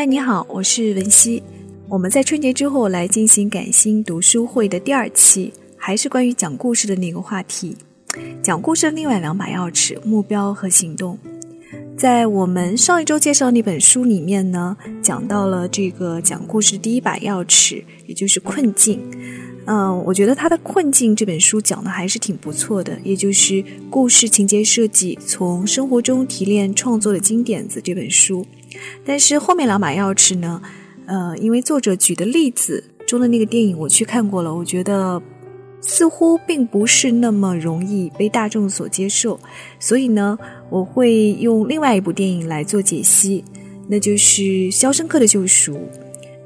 嗨，你好，我是文熙。我们在春节之后来进行感心读书会的第二期，还是关于讲故事的那个话题。讲故事的另外两把钥匙：目标和行动。在我们上一周介绍那本书里面呢，讲到了这个讲故事第一把钥匙，也就是困境。嗯，我觉得他的《困境》这本书讲的还是挺不错的，也就是故事情节设计从生活中提炼创作的金点子这本书。但是后面两把钥匙呢，呃，因为作者举的例子中的那个电影我去看过了，我觉得似乎并不是那么容易被大众所接受，所以呢，我会用另外一部电影来做解析，那就是《肖申克的救赎》。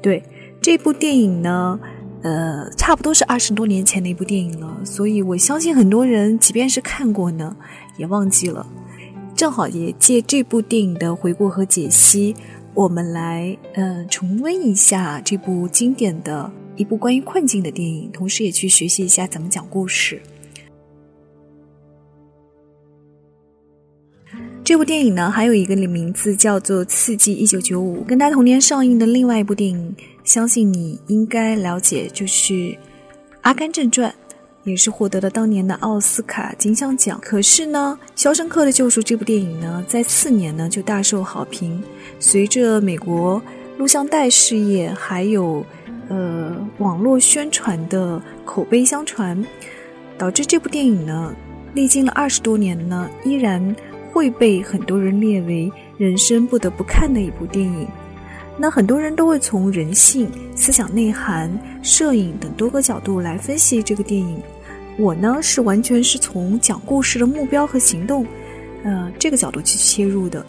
对这部电影呢。呃，差不多是二十多年前的一部电影了，所以我相信很多人即便是看过呢，也忘记了。正好也借这部电影的回顾和解析，我们来呃重温一下这部经典的一部关于困境的电影，同时也去学习一下怎么讲故事。这部电影呢，还有一个名字叫做《刺激一九九五》，跟它同年上映的另外一部电影。相信你应该了解，就是《阿甘正传》，也是获得了当年的奥斯卡金像奖。可是呢，《肖申克的救赎》这部电影呢，在次年呢就大受好评。随着美国录像带事业还有呃网络宣传的口碑相传，导致这部电影呢，历经了二十多年呢，依然会被很多人列为人生不得不看的一部电影。那很多人都会从人性、思想内涵、摄影等多个角度来分析这个电影。我呢是完全是从讲故事的目标和行动，呃，这个角度去切入的。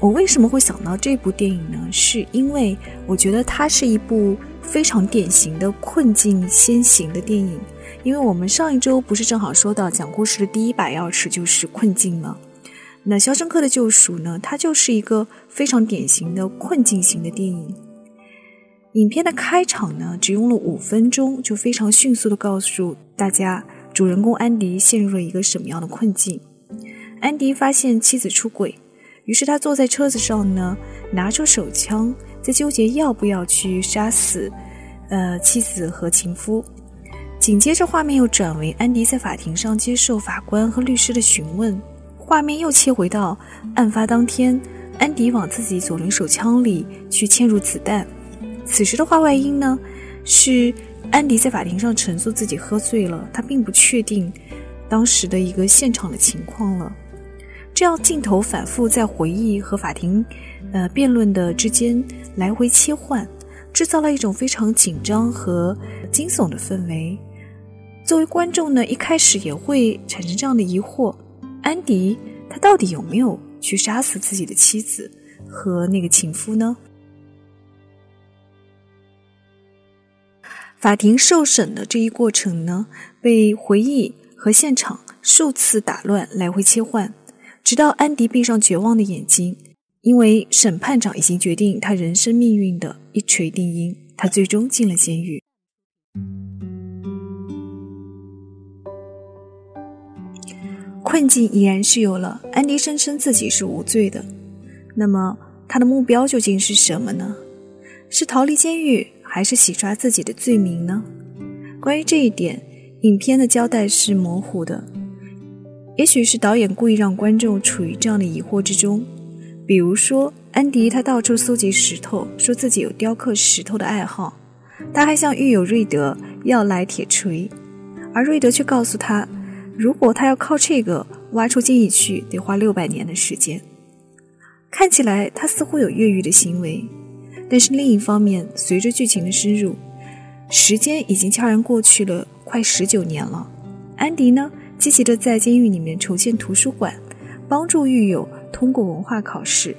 我为什么会想到这部电影呢？是因为我觉得它是一部非常典型的困境先行的电影。因为我们上一周不是正好说到讲故事的第一把钥匙就是困境吗？那《肖申克的救赎》呢？它就是一个非常典型的困境型的电影。影片的开场呢，只用了五分钟，就非常迅速的告诉大家，主人公安迪陷入了一个什么样的困境。安迪发现妻子出轨，于是他坐在车子上呢，拿出手枪，在纠结要不要去杀死呃妻子和情夫。紧接着，画面又转为安迪在法庭上接受法官和律师的询问。画面又切回到案发当天，安迪往自己左轮手枪里去嵌入子弹。此时的话外音呢，是安迪在法庭上陈述自己喝醉了，他并不确定当时的一个现场的情况了。这样镜头反复在回忆和法庭呃辩论的之间来回切换，制造了一种非常紧张和惊悚的氛围。作为观众呢，一开始也会产生这样的疑惑。安迪，他到底有没有去杀死自己的妻子和那个情夫呢？法庭受审的这一过程呢，被回忆和现场数次打乱，来回切换，直到安迪闭上绝望的眼睛，因为审判长已经决定他人生命运的一锤定音，他最终进了监狱。困境已然是有了。安迪声称自己是无罪的，那么他的目标究竟是什么呢？是逃离监狱，还是洗刷自己的罪名呢？关于这一点，影片的交代是模糊的。也许是导演故意让观众处于这样的疑惑之中。比如说，安迪他到处搜集石头，说自己有雕刻石头的爱好。他还向狱友瑞德要来铁锤，而瑞德却告诉他。如果他要靠这个挖出监狱去，得花六百年的时间。看起来他似乎有越狱的行为，但是另一方面，随着剧情的深入，时间已经悄然过去了快十九年了。安迪呢，积极的在监狱里面筹建图书馆，帮助狱友通过文化考试，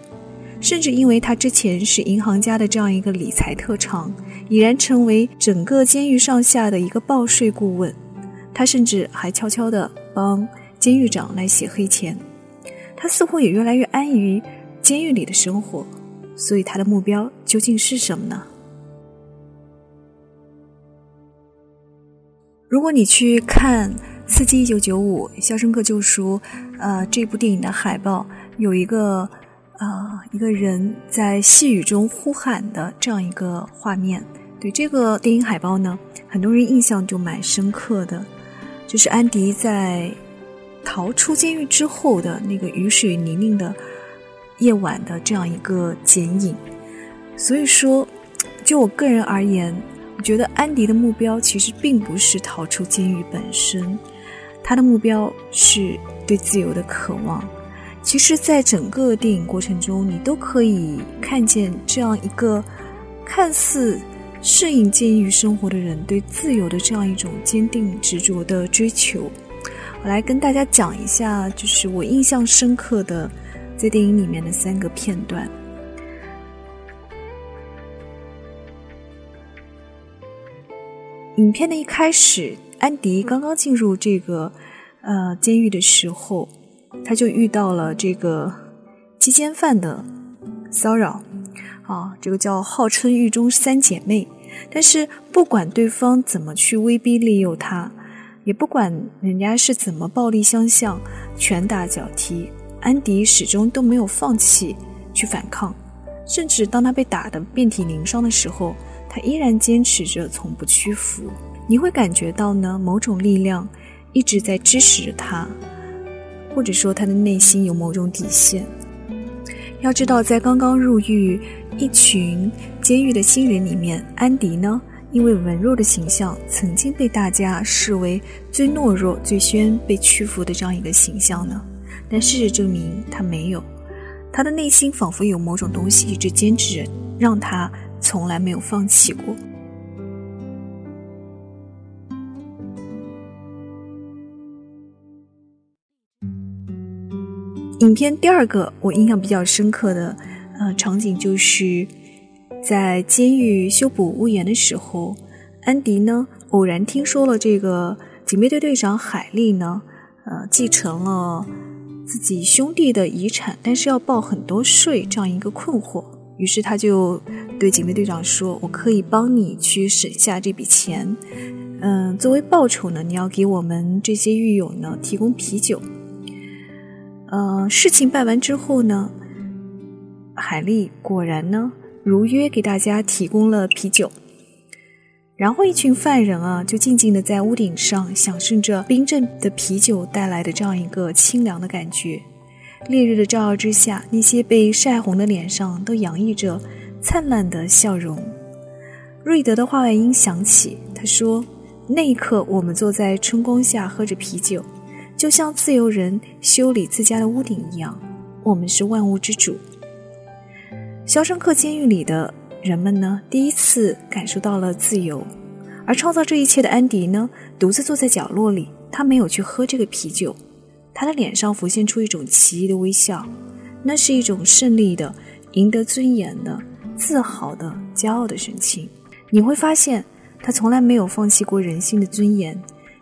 甚至因为他之前是银行家的这样一个理财特长，已然成为整个监狱上下的一个报税顾问。他甚至还悄悄地帮监狱长来写黑钱，他似乎也越来越安于监狱里的生活，所以他的目标究竟是什么呢？如果你去看《刺激一九九五》《肖申克救赎》呃这部电影的海报，有一个啊，一个人在细雨中呼喊的这样一个画面。对这个电影海报呢，很多人印象就蛮深刻的，就是安迪在逃出监狱之后的那个雨水泥泞的夜晚的这样一个剪影。所以说，就我个人而言，我觉得安迪的目标其实并不是逃出监狱本身，他的目标是对自由的渴望。其实，在整个电影过程中，你都可以看见这样一个看似适应监狱生活的人对自由的这样一种坚定执着的追求。我来跟大家讲一下，就是我印象深刻的在电影里面的三个片段。影片的一开始，安迪刚刚进入这个呃监狱的时候。他就遇到了这个鸡奸犯的骚扰，啊，这个叫号称狱中三姐妹。但是不管对方怎么去威逼利诱他，也不管人家是怎么暴力相向、拳打脚踢，安迪始终都没有放弃去反抗。甚至当他被打得遍体鳞伤的时候，他依然坚持着从不屈服。你会感觉到呢，某种力量一直在支持着他。或者说他的内心有某种底线。要知道，在刚刚入狱一群监狱的新人里面，安迪呢，因为文弱的形象，曾经被大家视为最懦弱、最先被屈服的这样一个形象呢。但事实证明，他没有，他的内心仿佛有某种东西一直坚持着，让他从来没有放弃过。影片第二个我印象比较深刻的呃场景，就是在监狱修补屋檐的时候，安迪呢偶然听说了这个警备队队长海莉呢，呃继承了自己兄弟的遗产，但是要报很多税这样一个困惑，于是他就对警备队长说：“我可以帮你去省下这笔钱，嗯，作为报酬呢，你要给我们这些狱友呢提供啤酒。”呃，事情办完之后呢，海丽果然呢如约给大家提供了啤酒，然后一群犯人啊就静静的在屋顶上享受着冰镇的啤酒带来的这样一个清凉的感觉。烈日的照耀之下，那些被晒红的脸上都洋溢着灿烂的笑容。瑞德的话外音响起，他说：“那一刻，我们坐在春光下喝着啤酒。”就像自由人修理自家的屋顶一样，我们是万物之主。肖申克监狱里的人们呢，第一次感受到了自由，而创造这一切的安迪呢，独自坐在角落里，他没有去喝这个啤酒，他的脸上浮现出一种奇异的微笑，那是一种胜利的、赢得尊严的、自豪的、骄傲的神情。你会发现，他从来没有放弃过人性的尊严。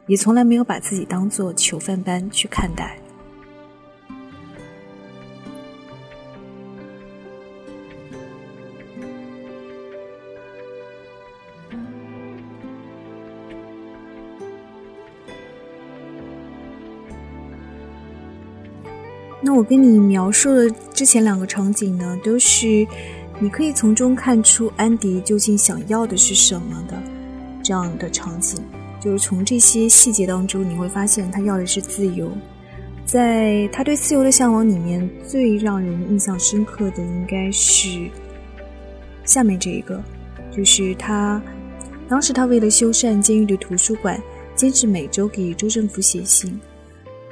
也从来没有把自己当做囚犯般去看待。那我跟你描述的之前两个场景呢，都是你可以从中看出安迪究竟想要的是什么的这样的场景。就是从这些细节当中，你会发现他要的是自由。在他对自由的向往里面，最让人印象深刻的应该是下面这一个，就是他当时他为了修缮监狱的图书馆，坚持每周给州政府写信。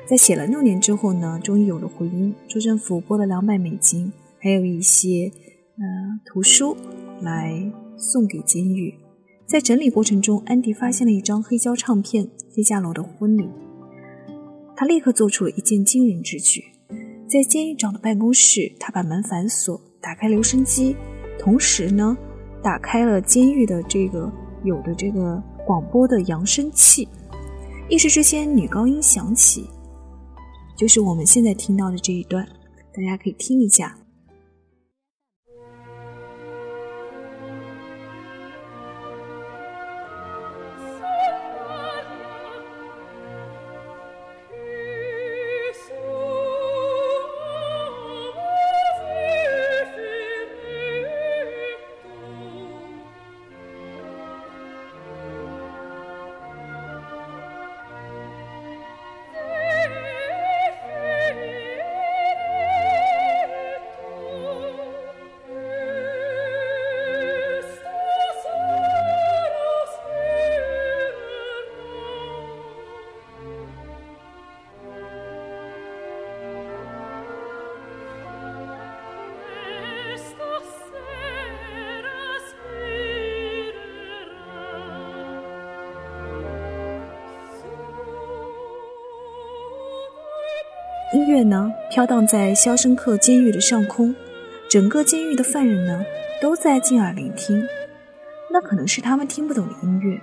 在写了六年之后呢，终于有了回音，州政府拨了两百美金，还有一些呃图书来送给监狱。在整理过程中，安迪发现了一张黑胶唱片《费加罗的婚礼》。他立刻做出了一件惊人之举，在监狱长的办公室，他把门反锁，打开留声机，同时呢，打开了监狱的这个有的这个广播的扬声器。一时之间，女高音响起，就是我们现在听到的这一段，大家可以听一下。音乐呢飘荡在肖申克监狱的上空，整个监狱的犯人呢都在静耳聆听。那可能是他们听不懂的音乐，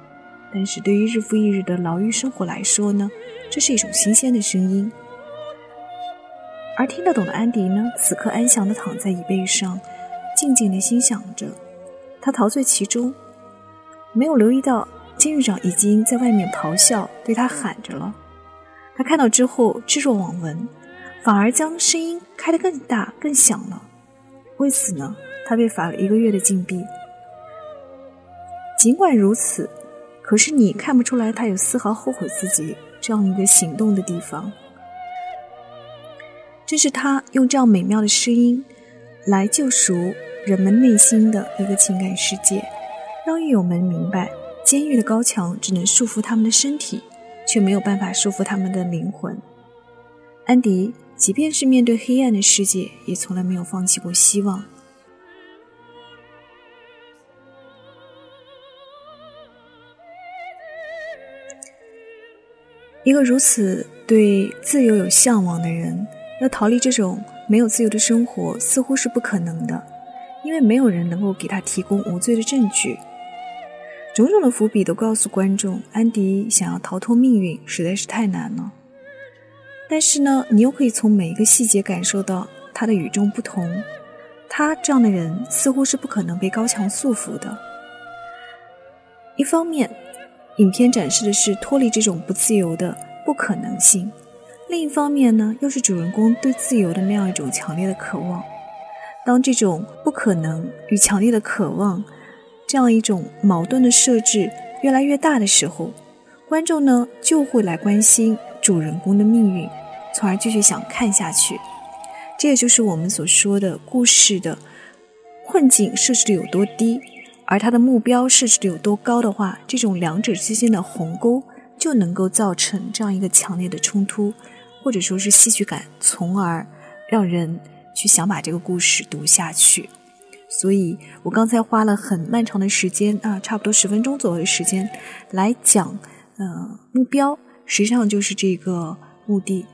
但是对于日复一日的牢狱生活来说呢，这是一种新鲜的声音。而听得懂的安迪呢，此刻安详地躺在椅背上，静静地心想着，他陶醉其中，没有留意到监狱长已经在外面咆哮，对他喊着了。他看到之后置若罔闻。反而将声音开得更大、更响了。为此呢，他被罚了一个月的禁闭。尽管如此，可是你看不出来他有丝毫后悔自己这样一个行动的地方。这是他用这样美妙的声音来救赎人们内心的一个情感世界，让狱友们明白，监狱的高墙只能束缚他们的身体，却没有办法束缚他们的灵魂。安迪。即便是面对黑暗的世界，也从来没有放弃过希望。一个如此对自由有向往的人，要逃离这种没有自由的生活，似乎是不可能的，因为没有人能够给他提供无罪的证据。种种的伏笔都告诉观众，安迪想要逃脱命运，实在是太难了。但是呢，你又可以从每一个细节感受到他的与众不同。他这样的人似乎是不可能被高墙束缚的。一方面，影片展示的是脱离这种不自由的不可能性；另一方面呢，又是主人公对自由的那样一种强烈的渴望。当这种不可能与强烈的渴望这样一种矛盾的设置越来越大的时候，观众呢就会来关心主人公的命运。从而继续想看下去，这也就是我们所说的故事的困境设置的有多低，而它的目标设置的有多高的话，这种两者之间的鸿沟就能够造成这样一个强烈的冲突，或者说是戏剧感，从而让人去想把这个故事读下去。所以我刚才花了很漫长的时间啊，差不多十分钟左右的时间来讲，呃，目标实际上就是这个目的。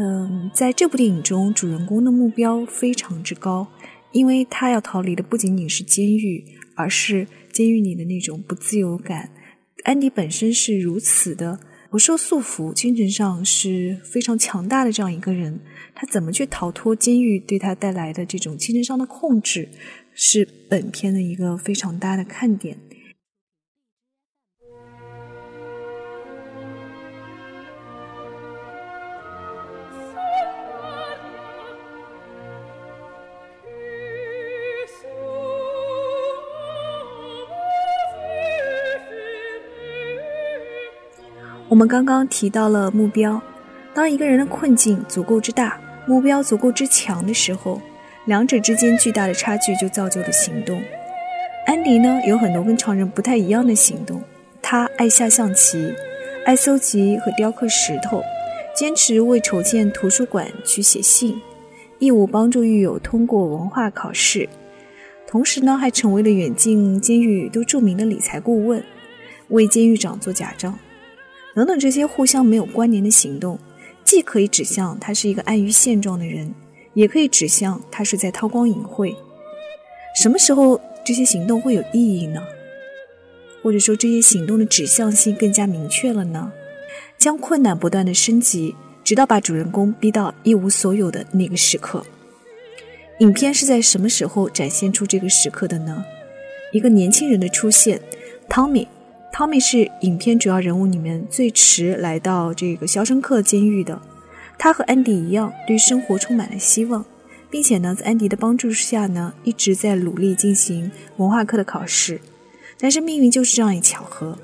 嗯，在这部电影中，主人公的目标非常之高，因为他要逃离的不仅仅是监狱，而是监狱里的那种不自由感。安迪本身是如此的不受束缚，精神上是非常强大的这样一个人，他怎么去逃脱监狱对他带来的这种精神上的控制，是本片的一个非常大的看点。我们刚刚提到了目标，当一个人的困境足够之大，目标足够之强的时候，两者之间巨大的差距就造就了行动。安迪呢，有很多跟常人不太一样的行动。他爱下象棋，爱搜集和雕刻石头，坚持为筹建图书馆去写信，义务帮助狱友通过文化考试，同时呢，还成为了远近监狱都著名的理财顾问，为监狱长做假账。等等，这些互相没有关联的行动，既可以指向他是一个安于现状的人，也可以指向他是在韬光隐晦。什么时候这些行动会有意义呢？或者说这些行动的指向性更加明确了呢？将困难不断的升级，直到把主人公逼到一无所有的那个时刻。影片是在什么时候展现出这个时刻的呢？一个年轻人的出现，汤米。汤米是影片主要人物里面最迟来到这个肖申克监狱的。他和安迪一样，对生活充满了希望，并且呢，在安迪的帮助下呢，一直在努力进行文化课的考试。但是命运就是这样一巧合，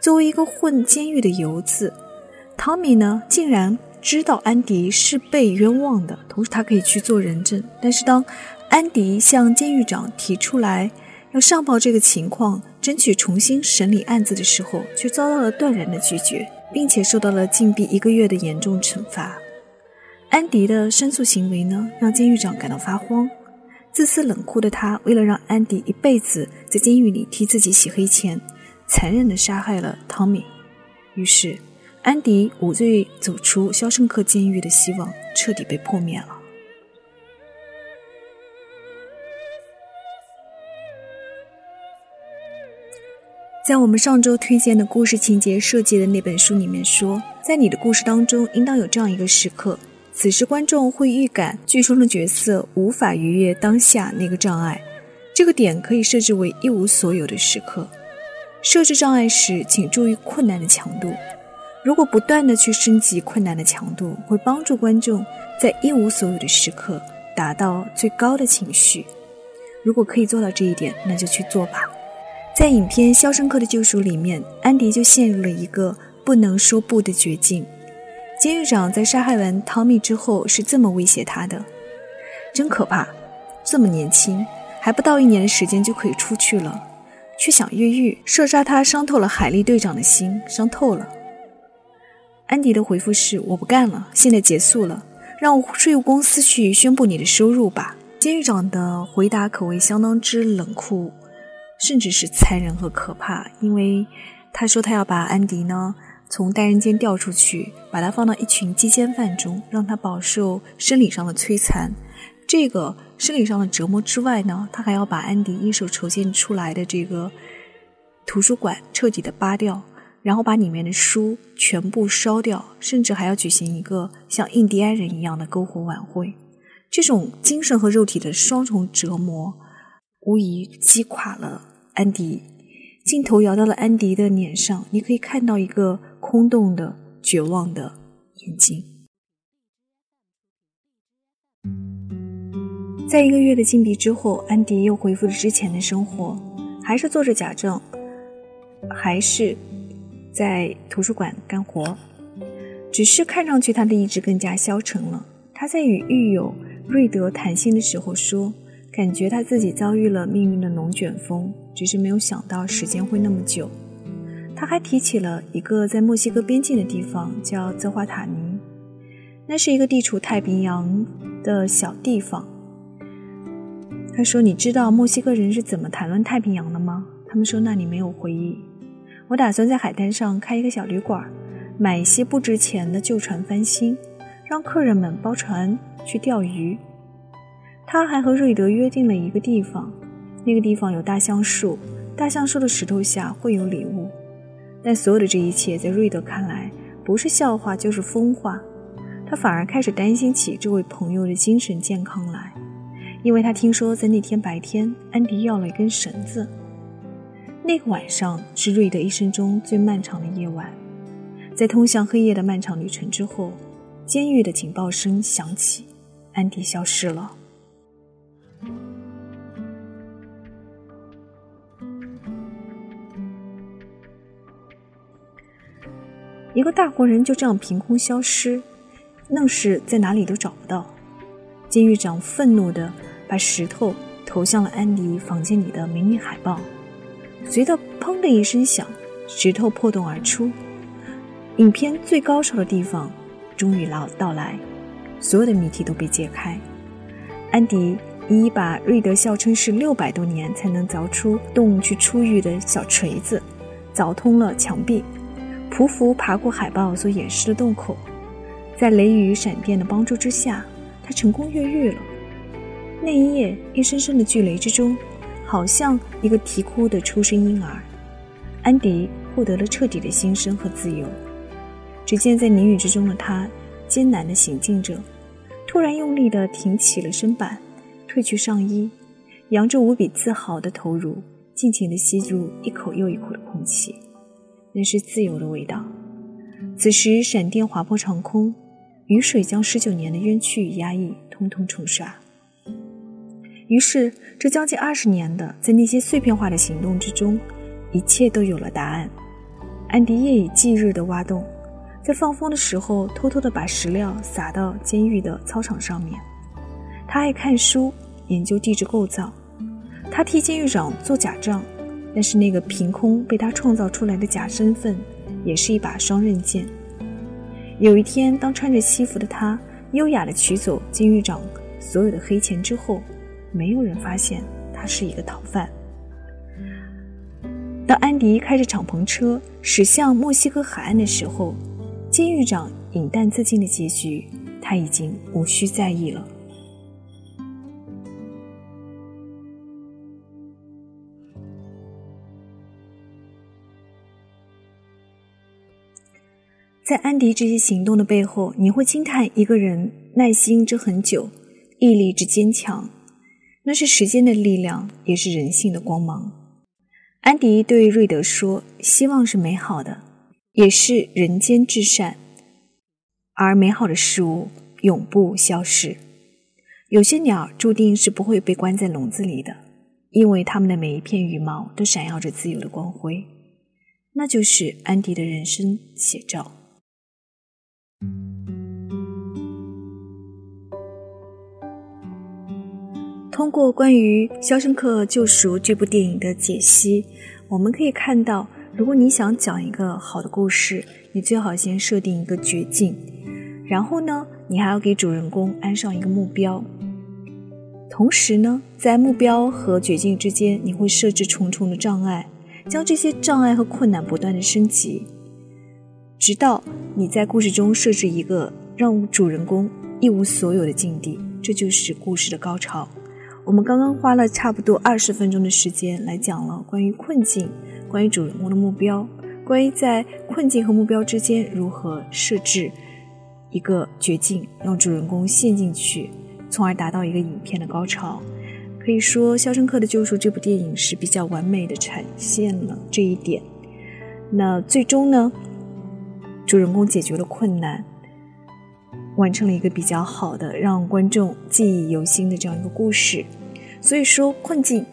作为一个混监狱的游子，汤米呢，竟然知道安迪是被冤枉的，同时他可以去做人证。但是当安迪向监狱长提出来要上报这个情况，争取重新审理案子的时候，却遭到了断然的拒绝，并且受到了禁闭一个月的严重惩罚。安迪的申诉行为呢，让监狱长感到发慌。自私冷酷的他，为了让安迪一辈子在监狱里替自己洗黑钱，残忍地杀害了汤米。于是，安迪无罪走出肖申克监狱的希望彻底被破灭了。在我们上周推荐的故事情节设计的那本书里面说，在你的故事当中，应当有这样一个时刻，此时观众会预感剧中的角色无法逾越当下那个障碍，这个点可以设置为一无所有的时刻。设置障碍时，请注意困难的强度。如果不断的去升级困难的强度，会帮助观众在一无所有的时刻达到最高的情绪。如果可以做到这一点，那就去做吧。在影片《肖申克的救赎》里面，安迪就陷入了一个不能说不的绝境。监狱长在杀害完汤米之后是这么威胁他的：“真可怕，这么年轻，还不到一年的时间就可以出去了，却想越狱，射杀他，伤透了海利队长的心，伤透了。”安迪的回复是：“我不干了，现在结束了，让税务公司去宣布你的收入吧。”监狱长的回答可谓相当之冷酷。甚至是残忍和可怕，因为他说他要把安迪呢从单人间调出去，把他放到一群鸡奸犯中，让他饱受生理上的摧残。这个生理上的折磨之外呢，他还要把安迪一手筹建出来的这个图书馆彻底的扒掉，然后把里面的书全部烧掉，甚至还要举行一个像印第安人一样的篝火晚会。这种精神和肉体的双重折磨，无疑击垮了。安迪，镜头摇到了安迪的脸上，你可以看到一个空洞的、绝望的眼睛。在一个月的禁闭之后，安迪又恢复了之前的生活，还是做着假证，还是在图书馆干活，只是看上去他的意志更加消沉了。他在与狱友瑞德谈心的时候说。感觉他自己遭遇了命运的龙卷风，只是没有想到时间会那么久。他还提起了一个在墨西哥边境的地方，叫泽华塔尼，那是一个地处太平洋的小地方。他说：“你知道墨西哥人是怎么谈论太平洋的吗？”他们说那里没有回忆。我打算在海滩上开一个小旅馆，买一些不值钱的旧船翻新，让客人们包船去钓鱼。他还和瑞德约定了一个地方，那个地方有大橡树，大橡树的石头下会有礼物。但所有的这一切在瑞德看来不是笑话就是疯话，他反而开始担心起这位朋友的精神健康来，因为他听说在那天白天，安迪要了一根绳子。那个晚上是瑞德一生中最漫长的夜晚，在通向黑夜的漫长旅程之后，监狱的警报声响起，安迪消失了。一个大活人就这样凭空消失，愣是在哪里都找不到。监狱长愤怒地把石头投向了安迪房间里的美女海报，随着“砰”的一声响，石头破洞而出。影片最高潮的地方终于到到来，所有的谜题都被揭开。安迪一一把瑞德笑称是六百多年才能凿出洞去出狱的小锤子，凿通了墙壁。匍匐爬过海报所掩饰的洞口，在雷雨闪电的帮助之下，他成功越狱了。那一夜，一声声的巨雷之中，好像一个啼哭的出生婴儿，安迪获得了彻底的新生和自由。只见在泥雨之中的他，艰难地行进着，突然用力地挺起了身板，褪去上衣，扬着无比自豪的头颅，尽情地吸入一口又一口的空气。那是自由的味道。此时，闪电划破长空，雨水将十九年的冤屈与压抑通通冲刷。于是，这将近二十年的在那些碎片化的行动之中，一切都有了答案。安迪夜以继日的挖洞，在放风的时候偷偷的把石料撒到监狱的操场上面。他爱看书，研究地质构造。他替监狱长做假账。但是那个凭空被他创造出来的假身份，也是一把双刃剑。有一天，当穿着西服的他优雅地取走监狱长所有的黑钱之后，没有人发现他是一个逃犯。当安迪开着敞篷车驶向墨西哥海岸的时候，监狱长饮弹自尽的结局，他已经无需在意了。在安迪这些行动的背后，你会惊叹一个人耐心之很久，毅力之坚强。那是时间的力量，也是人性的光芒。安迪对瑞德说：“希望是美好的，也是人间至善。而美好的事物永不消逝。有些鸟注定是不会被关在笼子里的，因为它们的每一片羽毛都闪耀着自由的光辉。那就是安迪的人生写照。”通过关于《肖申克救赎》这部电影的解析，我们可以看到，如果你想讲一个好的故事，你最好先设定一个绝境，然后呢，你还要给主人公安上一个目标。同时呢，在目标和绝境之间，你会设置重重的障碍，将这些障碍和困难不断的升级，直到你在故事中设置一个让主人公一无所有的境地，这就是故事的高潮。我们刚刚花了差不多二十分钟的时间来讲了关于困境、关于主人公的目标、关于在困境和目标之间如何设置一个绝境，让主人公陷进去，从而达到一个影片的高潮。可以说，《肖申克的救赎》这部电影是比较完美的呈现了这一点。那最终呢，主人公解决了困难。完成了一个比较好的让观众记忆犹新的这样一个故事，所以说困境、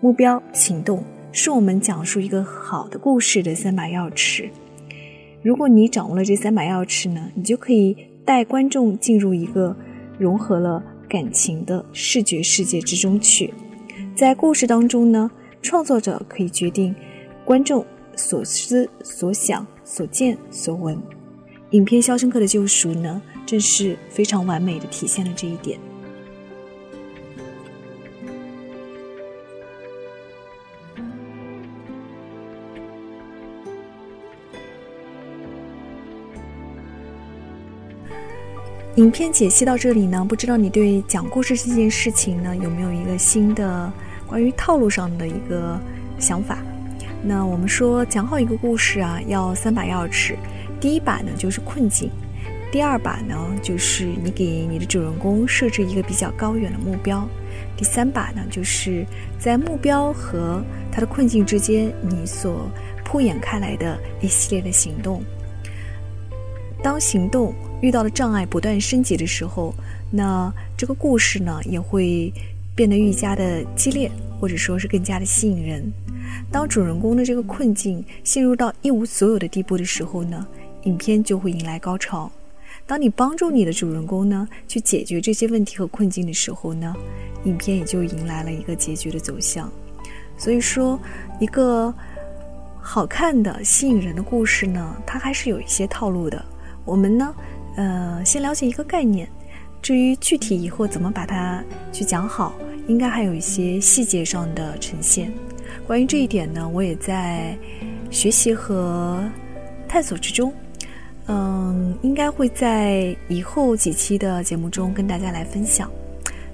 目标、行动是我们讲述一个好的故事的三把钥匙。如果你掌握了这三把钥匙呢，你就可以带观众进入一个融合了感情的视觉世界之中去。在故事当中呢，创作者可以决定观众所思所想、所见所闻。影片《肖申克的救赎》呢？正是非常完美的体现了这一点。影片解析到这里呢，不知道你对讲故事这件事情呢，有没有一个新的关于套路上的一个想法？那我们说讲好一个故事啊，要三把钥匙，第一把呢就是困境。第二把呢，就是你给你的主人公设置一个比较高远的目标；第三把呢，就是在目标和他的困境之间，你所铺演开来的一系列的行动。当行动遇到了障碍不断升级的时候，那这个故事呢也会变得愈加的激烈，或者说是更加的吸引人。当主人公的这个困境陷入到一无所有的地步的时候呢，影片就会迎来高潮。当你帮助你的主人公呢去解决这些问题和困境的时候呢，影片也就迎来了一个结局的走向。所以说，一个好看的、吸引人的故事呢，它还是有一些套路的。我们呢，呃，先了解一个概念，至于具体以后怎么把它去讲好，应该还有一些细节上的呈现。关于这一点呢，我也在学习和探索之中。嗯，应该会在以后几期的节目中跟大家来分享，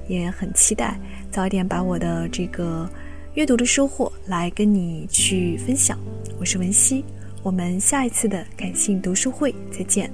也很期待早一点把我的这个阅读的收获来跟你去分享。我是文熙，我们下一次的感性读书会再见。